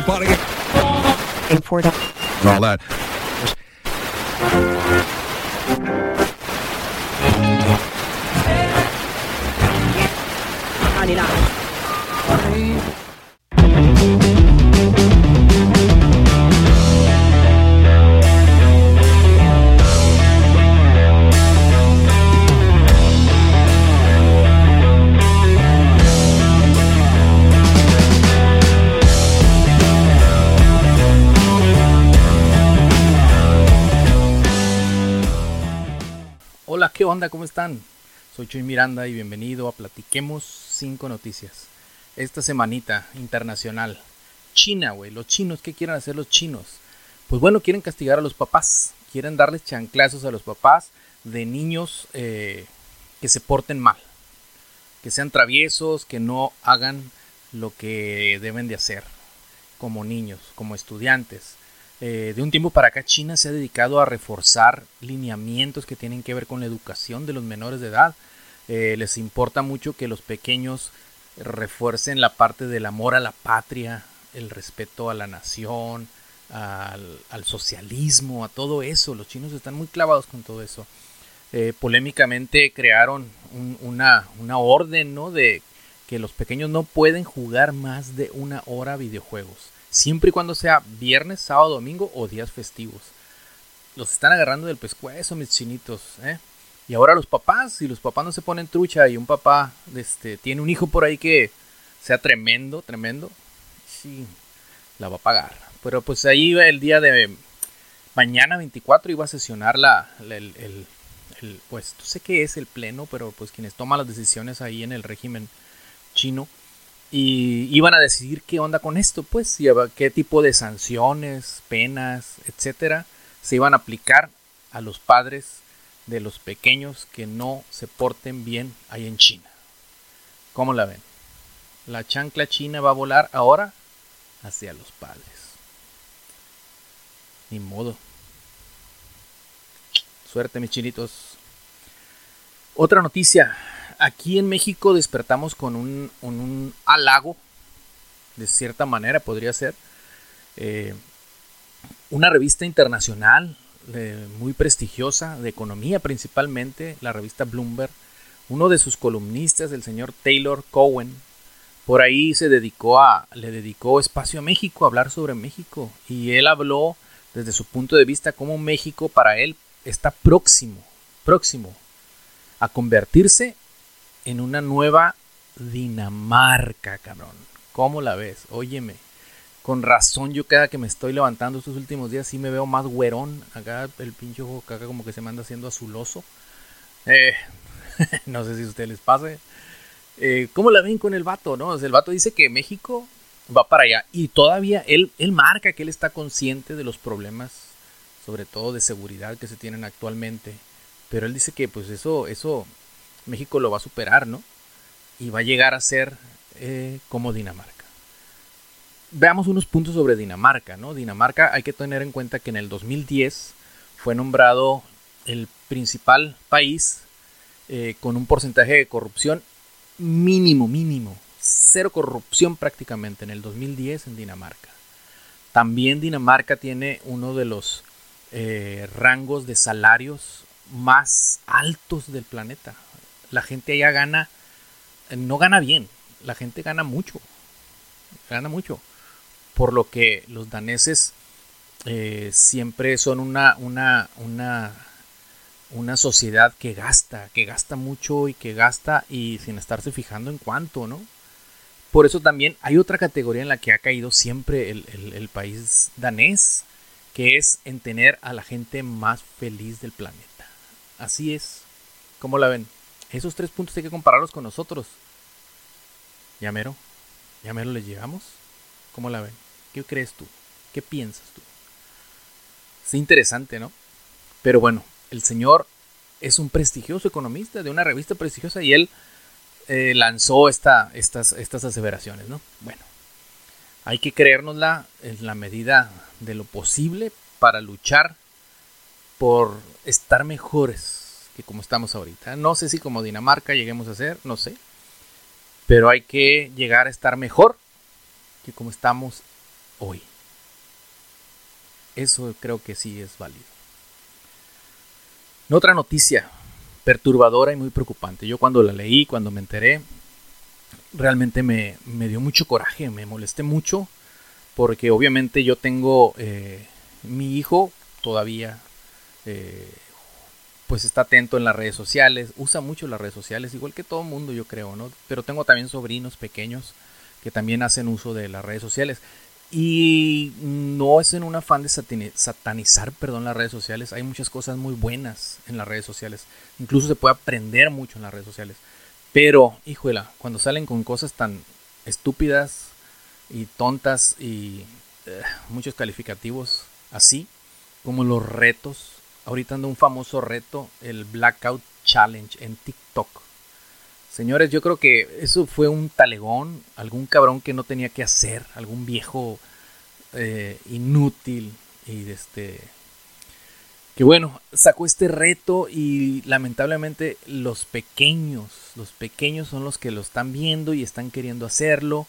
Toronto pot again. And all that. Anila. Hola, ¿qué onda? ¿Cómo están? Soy Chuy Miranda y bienvenido a Platiquemos 5 Noticias. Esta semanita internacional. China, güey. Los chinos, ¿qué quieren hacer los chinos? Pues bueno, quieren castigar a los papás. Quieren darles chanclazos a los papás de niños eh, que se porten mal. Que sean traviesos, que no hagan lo que deben de hacer como niños, como estudiantes. Eh, de un tiempo para acá China se ha dedicado a reforzar lineamientos que tienen que ver con la educación de los menores de edad. Eh, les importa mucho que los pequeños refuercen la parte del amor a la patria, el respeto a la nación, al, al socialismo, a todo eso. Los chinos están muy clavados con todo eso. Eh, polémicamente crearon un- una, una orden ¿no? de que los pequeños no pueden jugar más de una hora videojuegos siempre y cuando sea viernes, sábado, domingo o días festivos. Los están agarrando del pescuezo, mis chinitos, ¿eh? Y ahora los papás, si los papás no se ponen trucha y un papá este, tiene un hijo por ahí que sea tremendo, tremendo, sí, la va a pagar. Pero pues ahí el día de mañana 24 iba a sesionar la, la- el, el- el- pues no sé qué es el pleno, pero pues quienes toman las decisiones ahí en el régimen chino y iban a decidir qué onda con esto, pues, y qué tipo de sanciones, penas, etcétera, se iban a aplicar a los padres de los pequeños que no se porten bien ahí en China. ¿Cómo la ven? La chancla china va a volar ahora hacia los padres. Ni modo. Suerte, mis chinitos. Otra noticia. Aquí en México despertamos con un, un- halago, de cierta manera podría ser. Eh, una revista internacional eh, muy prestigiosa, de economía principalmente, la revista Bloomberg. Uno de sus columnistas, el señor Taylor Cohen, por ahí se dedicó a, le dedicó espacio a México, a hablar sobre México. Y él habló desde su punto de vista cómo México para él está próximo, próximo a convertirse en una nueva Dinamarca, cabrón. ¿Cómo la ves? Óyeme. Con razón, yo cada que me estoy levantando estos últimos días sí me veo más güerón. Acá el pinche ojo acá como que se me anda haciendo azuloso. Eh, no sé si a ustedes les pase. Eh, ¿Cómo la ven con el vato? No? El vato dice que México va para allá. Y todavía él, él marca que él está consciente de los problemas, sobre todo de seguridad que se tienen actualmente. Pero él dice que pues eso, eso México lo va a superar, ¿no? Y va a llegar a ser eh, como Dinamarca. Veamos unos puntos sobre Dinamarca, ¿no? Dinamarca hay que tener en cuenta que en el 2010 fue nombrado el principal país eh, con un porcentaje de corrupción mínimo, mínimo. Cero corrupción prácticamente en el 2010 en Dinamarca. También Dinamarca tiene uno de los eh, rangos de salarios más altos del planeta. La gente allá gana, no gana bien, la gente gana mucho, gana mucho. Por lo que los daneses eh, siempre son una, una, una, una sociedad que gasta, que gasta mucho y que gasta y sin estarse fijando en cuánto, ¿no? Por eso también hay otra categoría en la que ha caído siempre el, el, el país danés, que es en tener a la gente más feliz del planeta. Así es. ¿Cómo la ven? Esos tres puntos hay que compararlos con nosotros. ¿Ya mero? ¿Ya mero les llegamos? ¿Cómo la ven? ¿Qué crees tú? ¿Qué piensas tú? Es interesante, ¿no? Pero bueno, el señor es un prestigioso economista de una revista prestigiosa y él eh, lanzó esta, estas, estas aseveraciones, ¿no? Bueno, hay que creérnosla en la medida de lo posible para luchar por estar mejores que como estamos ahorita. No sé si como Dinamarca lleguemos a ser, no sé. Pero hay que llegar a estar mejor que como estamos hoy. Eso creo que sí es válido. Otra noticia perturbadora y muy preocupante. Yo cuando la leí, cuando me enteré, realmente me, dio mucho coraje, me molesté mucho, porque obviamente yo tengo eh, mi hijo todavía, eh, pues está atento en las redes sociales, usa mucho las redes sociales, igual que todo mundo yo creo, ¿no? Pero tengo también sobrinos pequeños que también hacen uso de las redes sociales. Y no es en un afán de satanizar, perdón, las redes sociales. Hay muchas cosas muy buenas en las redes sociales. Incluso se puede aprender mucho en las redes sociales. Pero, híjola, cuando salen con cosas tan estúpidas y tontas y eh, muchos calificativos así, como los retos. Ahorita anda un famoso reto, el Blackout Challenge en TikTok. Señores, yo creo que eso fue un talegón, algún cabrón que no tenía que hacer, algún viejo eh, inútil y este que bueno, sacó este reto y lamentablemente los pequeños, los pequeños son los que lo están viendo y están queriendo hacerlo.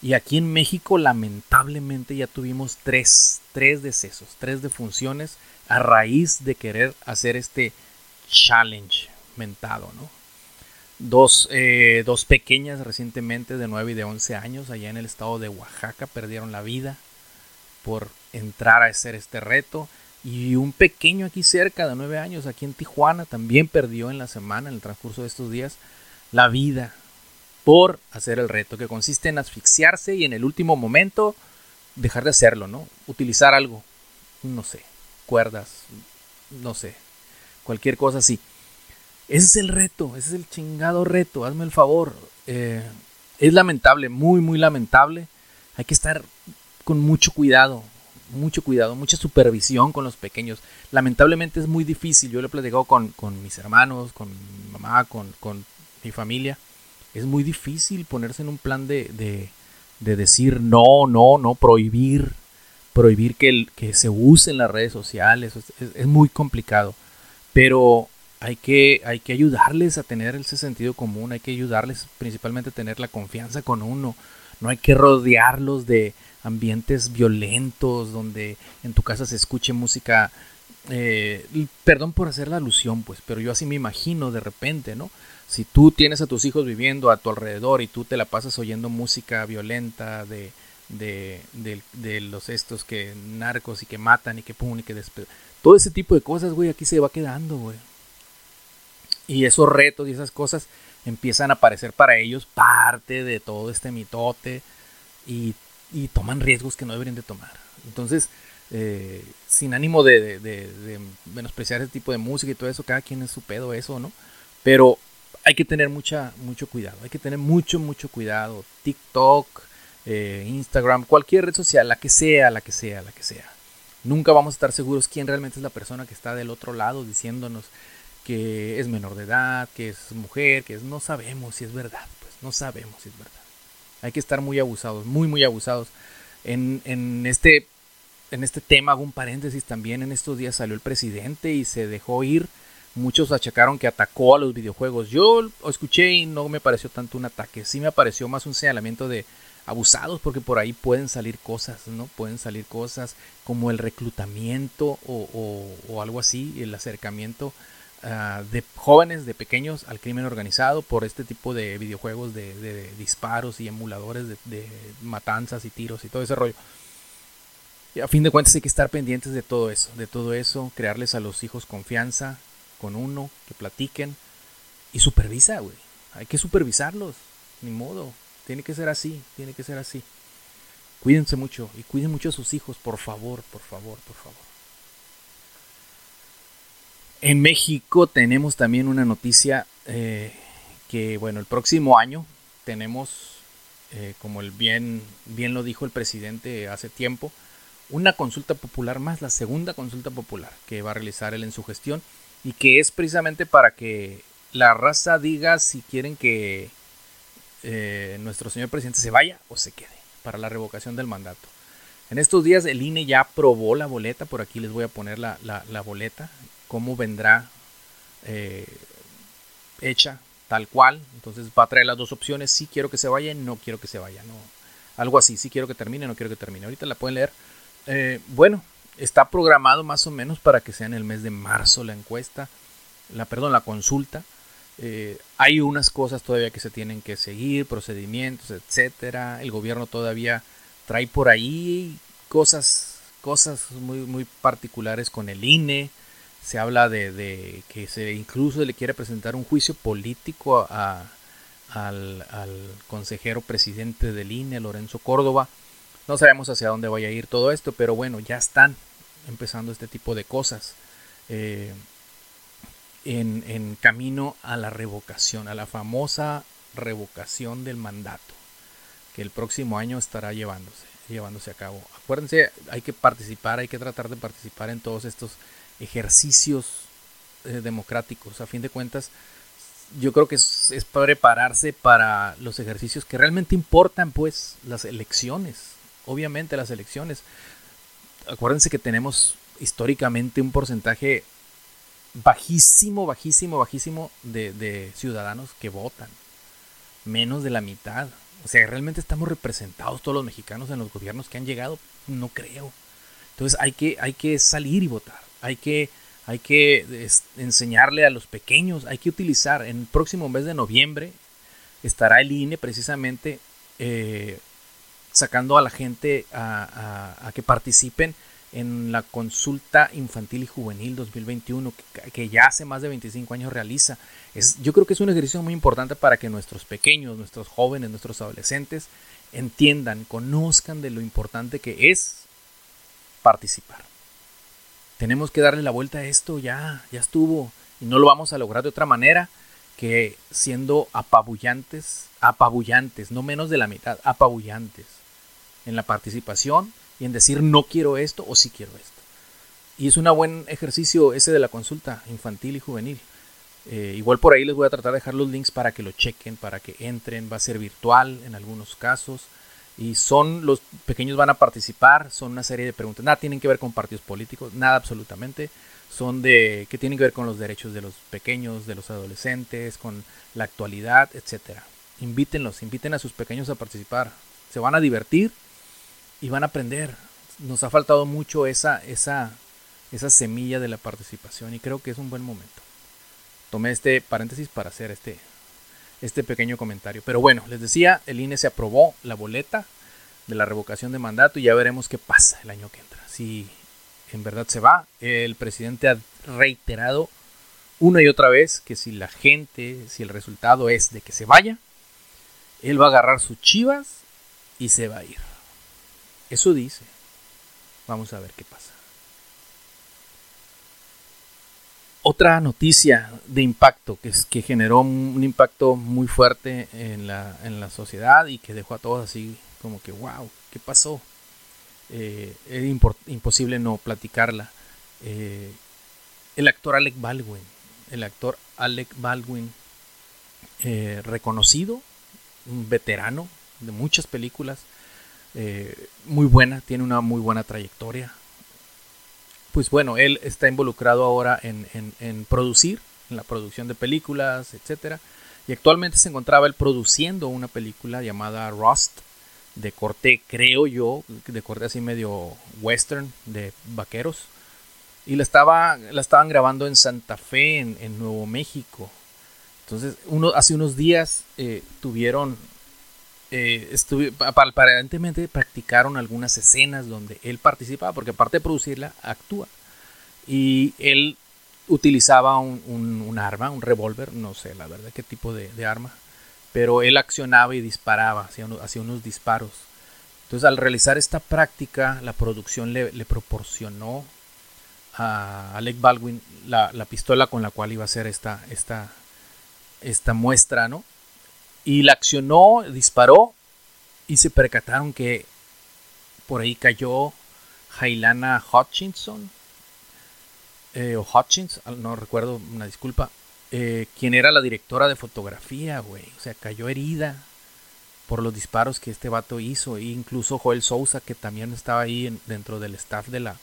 Y aquí en México lamentablemente ya tuvimos tres, tres decesos, tres defunciones a raíz de querer hacer este challenge mentado, ¿no? Dos, eh, dos pequeñas recientemente de 9 y de 11 años allá en el estado de Oaxaca perdieron la vida por entrar a hacer este reto y un pequeño aquí cerca de nueve años, aquí en Tijuana, también perdió en la semana, en el transcurso de estos días, la vida por hacer el reto, que consiste en asfixiarse y en el último momento dejar de hacerlo, ¿no? Utilizar algo, no sé, cuerdas, no sé, cualquier cosa así. Ese es el reto, ese es el chingado reto, hazme el favor. Eh, es lamentable, muy, muy lamentable. Hay que estar con mucho cuidado, mucho cuidado, mucha supervisión con los pequeños. Lamentablemente es muy difícil, yo lo he platicado con, con mis hermanos, con mi mamá, con, con, mi familia. Es muy difícil ponerse en un plan de, de, de decir no, no, no, prohibir, prohibir que, que se usen las redes sociales. Es, es, muy complicado. Pero hay que, hay que ayudarles a tener ese sentido común, hay que ayudarles principalmente a tener la confianza con uno. No hay que rodearlos de, ambientes violentos, donde en tu casa se escuche música, eh, perdón por hacer la alusión, pues, pero yo así me imagino de repente, ¿no? Si tú tienes a tus hijos viviendo a tu alrededor y tú te la pasas oyendo música violenta de, de, de, los estos que narcos y que matan y que pum y que todo ese tipo de cosas, güey, aquí se va quedando, güey. Y esos retos y esas cosas empiezan a aparecer para ellos parte de todo este mitote y y toman riesgos que no deberían de tomar. Entonces, eh, sin ánimo de, menospreciar ese tipo de música y todo eso, cada quien es su pedo eso, ¿no? Pero hay que tener mucha, mucho cuidado, hay que tener mucho, mucho cuidado. TikTok, eh, Instagram, cualquier red social, la que sea, la que sea, la que sea. Nunca vamos a estar seguros quién realmente es la persona que está del otro lado diciéndonos que es menor de edad, que es mujer, que es, no sabemos si es verdad, pues no sabemos si es verdad. Hay que estar muy abusados, muy, muy abusados. En, en, este, en este tema hago un paréntesis también. En estos días salió el presidente y se dejó ir. Muchos achacaron que atacó a los videojuegos. Yo lo escuché y no me pareció tanto un ataque. Sí me pareció más un señalamiento de abusados porque por ahí pueden salir cosas, ¿no? Pueden salir cosas como el reclutamiento o, o, algo así, el acercamiento Ah, de jóvenes, de pequeños al crimen organizado por este tipo de videojuegos de, disparos y emuladores de, matanzas y tiros y todo ese rollo. A fin de cuentas hay que estar pendientes de todo eso, de todo eso, crearles a los hijos confianza con uno, que platiquen y supervisa, güey. Hay que supervisarlos, ni modo. Tiene que ser así, tiene que ser así. Cuídense mucho y cuiden mucho a sus hijos, por favor, por favor, por favor. En México tenemos también una noticia eh, que, bueno, el próximo año tenemos, eh, como el bien, bien lo dijo el presidente hace tiempo, una consulta popular más, la segunda consulta popular que va a realizar él en su gestión y que es precisamente para que la raza diga si quieren que eh, nuestro señor presidente se vaya o se quede para la revocación del mandato. En estos días el INE ya aprobó la boleta, por aquí les voy a poner la, la boleta, cómo vendrá eh, hecha tal cual. Entonces va a traer las dos opciones. Si quiero que se vaya, no quiero que se vaya. No. Algo así, si quiero que termine, no quiero que termine. Ahorita la pueden leer. Eh, bueno, está programado más o menos para que sea en el mes de marzo la encuesta, la, perdón, la consulta. Eh, hay unas cosas todavía que se tienen que seguir, procedimientos, etcétera. El gobierno todavía trae por ahí cosas, cosas muy, muy particulares con el INE. Se habla de, que se incluso le quiere presentar un juicio político a, al, consejero presidente del INE, Lorenzo Córdoba. No sabemos hacia dónde vaya a ir todo esto, pero bueno, ya están empezando este tipo de cosas. Eh, en, camino a la revocación, a la famosa revocación del mandato, que el próximo año estará llevándose, llevándose a cabo. Acuérdense, hay que participar, hay que tratar de participar en todos estos ejercicios eh, democráticos. A fin de cuentas, yo creo que es, prepararse para los ejercicios que realmente importan, pues, las elecciones. Obviamente las elecciones. Acuérdense que tenemos históricamente un porcentaje bajísimo, bajísimo, bajísimo de, ciudadanos que votan. Menos de la mitad. O sea, realmente estamos representados todos los mexicanos en los gobiernos que han llegado. No creo. Entonces hay que, hay que salir y votar. Hay que hay que enseñarle a los pequeños, hay que utilizar, en el próximo mes de noviembre estará el INE precisamente eh, sacando a la gente a, que participen en la consulta infantil y juvenil 2021 que, ya hace más de 25 años realiza. Yo creo que es un ejercicio muy importante para que nuestros pequeños, nuestros jóvenes, nuestros adolescentes entiendan, conozcan de lo importante que es participar tenemos que darle la vuelta a esto, ya, ya estuvo. Y no lo vamos a lograr de otra manera que siendo apabullantes, apabullantes, no menos de la mitad, apabullantes en la participación y en decir no quiero esto o sí quiero esto. Y es un buen ejercicio ese de la consulta infantil y juvenil. Eh, igual por ahí les voy a tratar de dejar los links para que lo chequen, para que entren. Va a ser virtual en algunos casos y son los pequeños van a participar, son una serie de preguntas, nada tienen que ver con partidos políticos, nada absolutamente, son de que tienen que ver con los derechos de los pequeños, de los adolescentes, con la actualidad, etcétera. Invítenlos, inviten a sus pequeños a participar, se van a divertir y van a aprender. Nos ha faltado mucho esa esa esa semilla de la participación y creo que es un buen momento. Tomé este paréntesis para hacer este este pequeño comentario. Pero bueno, les decía, el INE se aprobó la boleta de la revocación de mandato y ya veremos qué pasa el año que entra. Si en verdad se va, el presidente ha reiterado una y otra vez que si la gente, si el resultado es de que se vaya, él va a agarrar sus chivas y se va a ir. Eso dice. Vamos a ver qué pasa. Otra noticia de impacto que, que generó un impacto muy fuerte en la, en la sociedad y que dejó a todos así como que, wow, ¿qué pasó? Eh, es imposible no platicarla. Eh, el actor Alec Baldwin, el actor Alec Baldwin, eh, reconocido, un veterano de muchas películas, muy buena, tiene una muy buena trayectoria, pues bueno, él está involucrado ahora en, producir, en la producción de películas, etcétera. Y actualmente se encontraba él produciendo una película llamada Rust, de corte, creo yo, de corte así medio western, de vaqueros. Y la, estaba, la estaban grabando en Santa Fe, en, Nuevo México. Entonces, uno, hace unos días eh, tuvieron eh, aparentemente practicaron algunas escenas donde él participaba, porque aparte de producirla, actúa. Y él utilizaba un, arma, un revólver, no sé la verdad qué tipo de, arma, pero él accionaba y disparaba, hacía, unos disparos. Entonces al realizar esta práctica, la producción le, proporcionó a Alec Baldwin la, la, pistola con la cual iba a hacer esta, esta, esta muestra, ¿no? Y la accionó, disparó y se percataron que por ahí cayó Jailana Hutchinson eh, o Hutchins, no recuerdo, una disculpa, eh, quien era la directora de fotografía, güey. O sea, cayó herida por los disparos que este vato hizo. E incluso Joel Sousa, que también estaba ahí dentro del staff de la,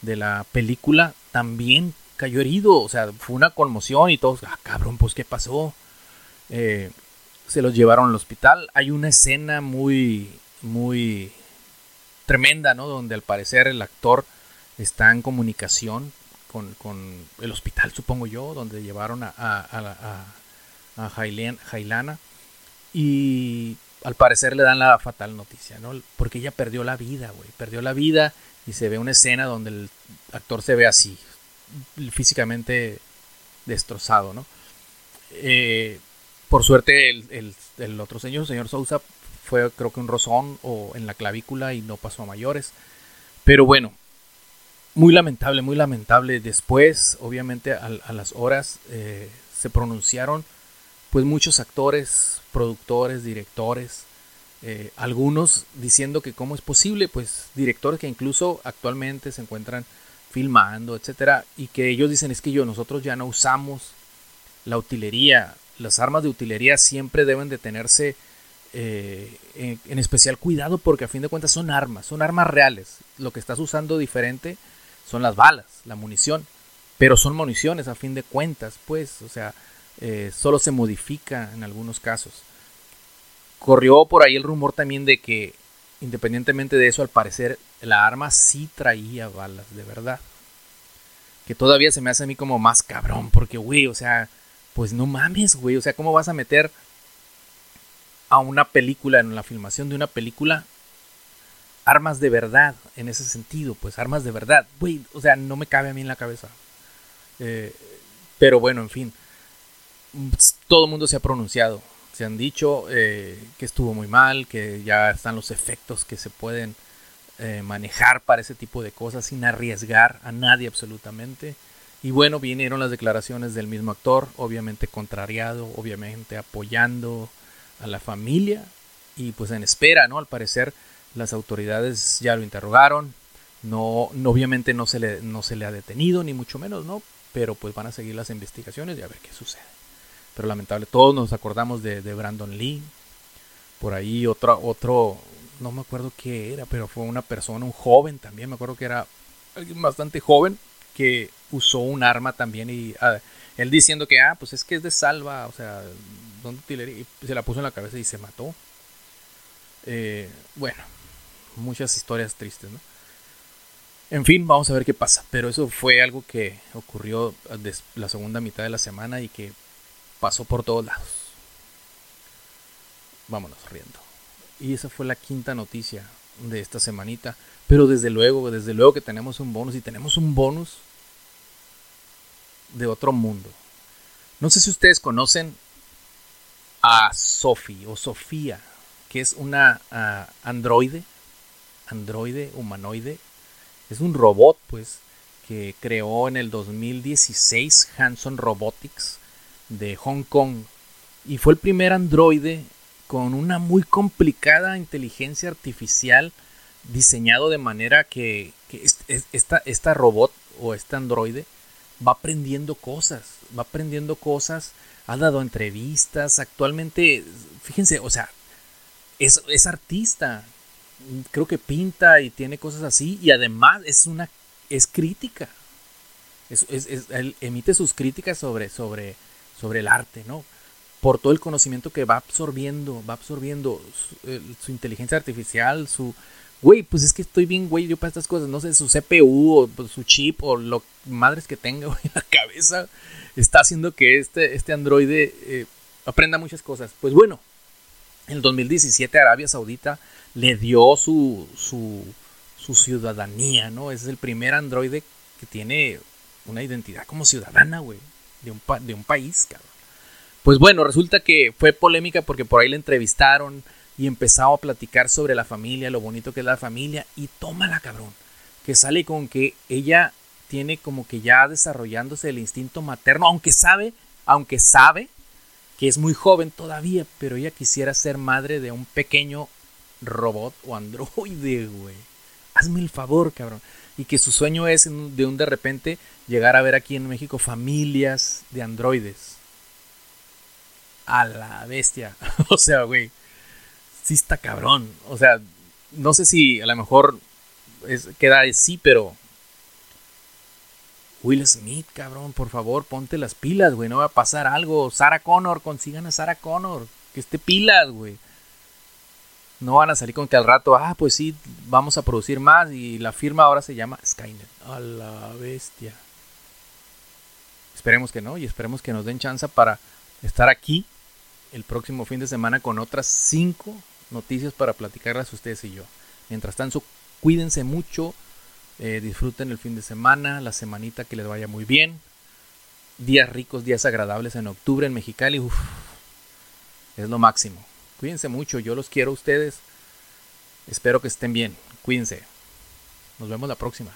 de la película, también cayó herido. O sea, fue una conmoción y todos, ah, cabrón, pues, ¿qué pasó? Eh, se los llevaron al hospital. Hay una escena muy muy tremenda, ¿no? Donde al parecer el actor está en comunicación con, el hospital, supongo yo, donde llevaron a, a, a, Jailana. Y al parecer le dan la fatal noticia, ¿no? Porque ella perdió la vida, güey. Perdió la vida y se ve una escena donde el actor se ve así, físicamente destrozado, ¿no? Eh, por suerte el, el, otro señor, el señor Sousa, fue creo que un rozón o en la clavícula y no pasó a mayores. Pero bueno, muy lamentable, muy lamentable. Después, obviamente, a, las horas eh, se pronunciaron pues muchos actores, productores, directores, eh, algunos diciendo que cómo es posible, pues directores que incluso actualmente se encuentran filmando, etcétera, y que ellos dicen es que yo nosotros ya no usamos la utilería, las armas de utilería siempre deben de tenerse eh, en, especial cuidado porque a fin de cuentas son armas, son armas reales. Lo que estás usando diferente son las balas, la munición, pero son municiones a fin de cuentas, pues, o sea, eh, solo se modifica en algunos casos. Corrió por ahí el rumor también de que, independientemente de eso, al parecer la arma sí traía balas, de verdad. Que todavía se me hace a mí como más cabrón, porque, güey, o sea, pues no mames, güey, o sea, ¿cómo vas a meter a una película, en la filmación de una película, armas de verdad, en ese sentido, pues armas de verdad, güey, o sea, no me cabe a mí en la cabeza. Eh, pero bueno, en fin, todo el mundo se ha pronunciado, se han dicho eh, que estuvo muy mal, que ya están los efectos que se pueden eh, manejar para ese tipo de cosas sin arriesgar a nadie absolutamente. Y bueno, vinieron las declaraciones del mismo actor, obviamente contrariado, obviamente apoyando a la familia y pues en espera, ¿no? Al parecer las autoridades ya lo interrogaron, no, obviamente no se, le, no se le ha detenido, ni mucho menos, ¿no? Pero pues van a seguir las investigaciones y a ver qué sucede pero lamentable. Todos nos acordamos de, Brandon Lee. Por ahí otro, otro, no me acuerdo qué era, pero fue una persona, un joven también, me acuerdo que era alguien bastante joven que usó un arma también y ah, él diciendo que, ah, pues es que es de salva, o sea, ¿dónde y se la puso en la cabeza y se mató. Eh, bueno, muchas historias tristes, ¿no? En fin, vamos a ver qué pasa. Pero eso fue algo que ocurrió la segunda mitad de la semana y que pasó por todos lados. Vámonos riendo. Y esa fue la quinta noticia de esta semanita. Pero desde luego, desde luego que tenemos un bonus y tenemos un bonus de otro mundo. No sé si ustedes conocen a Sophie o Sofía, que es una uh, androide, androide humanoide. Es un robot, pues, que creó en el 2016 Hanson Robotics de Hong Kong y fue el primer androide con una muy complicada inteligencia artificial diseñado de manera que, esta, esta, robot o este androide va aprendiendo cosas, va aprendiendo cosas, ha dado entrevistas, actualmente, fíjense, o sea, es, es artista, creo que pinta y tiene cosas así y además es una, es crítica, es, emite sus críticas sobre, sobre, sobre el arte, ¿no? Por todo el conocimiento que va absorbiendo, va absorbiendo su, inteligencia artificial, su... Güey, pues es que estoy bien, güey, yo para estas cosas, no sé, su CPU o pues, su chip o lo madres que tenga en la cabeza está haciendo que este, este androide eh, aprenda muchas cosas. Pues bueno, en el 2017 Arabia Saudita le dio su, su, su ciudadanía, ¿no? Es el primer androide que tiene una identidad como ciudadana, güey de un, de un país, cabrón. Pues bueno, resulta que fue polémica porque por ahí le entrevistaron y empezaba a platicar sobre la familia, lo bonito que es la familia, y tómala, cabrón, que sale con que ella tiene como que ya desarrollándose el instinto materno, aunque sabe, aunque sabe que es muy joven todavía, pero ella quisiera ser madre de un pequeño robot o androide, güey. Hazme el favor, cabrón y que su sueño es de un de repente llegar a ver aquí en México familias de androides. A la bestia. o sea, güey. Sí está cabrón. O sea, no sé si a lo mejor es, queda así, pero... Will Smith, cabrón, por favor, ponte las pilas, güey. No va a pasar algo. Sarah Connor, consigan a Sarah Connor. Que esté pilas, güey. No van a salir con que al rato, ah, pues sí, vamos a producir más y la firma ahora se llama Skynet. A la bestia. Esperemos que no y esperemos que nos den chance para estar aquí el próximo fin de semana con otras cinco noticias para platicarlas ustedes y yo. Mientras tanto, cuídense mucho, eh, disfruten el fin de semana, la semanita que les vaya muy bien. Días ricos, días agradables en octubre en Mexicali. Uf, es lo máximo. Cuídense mucho, yo los quiero a ustedes. Espero que estén bien. Cuídense. Nos vemos la próxima.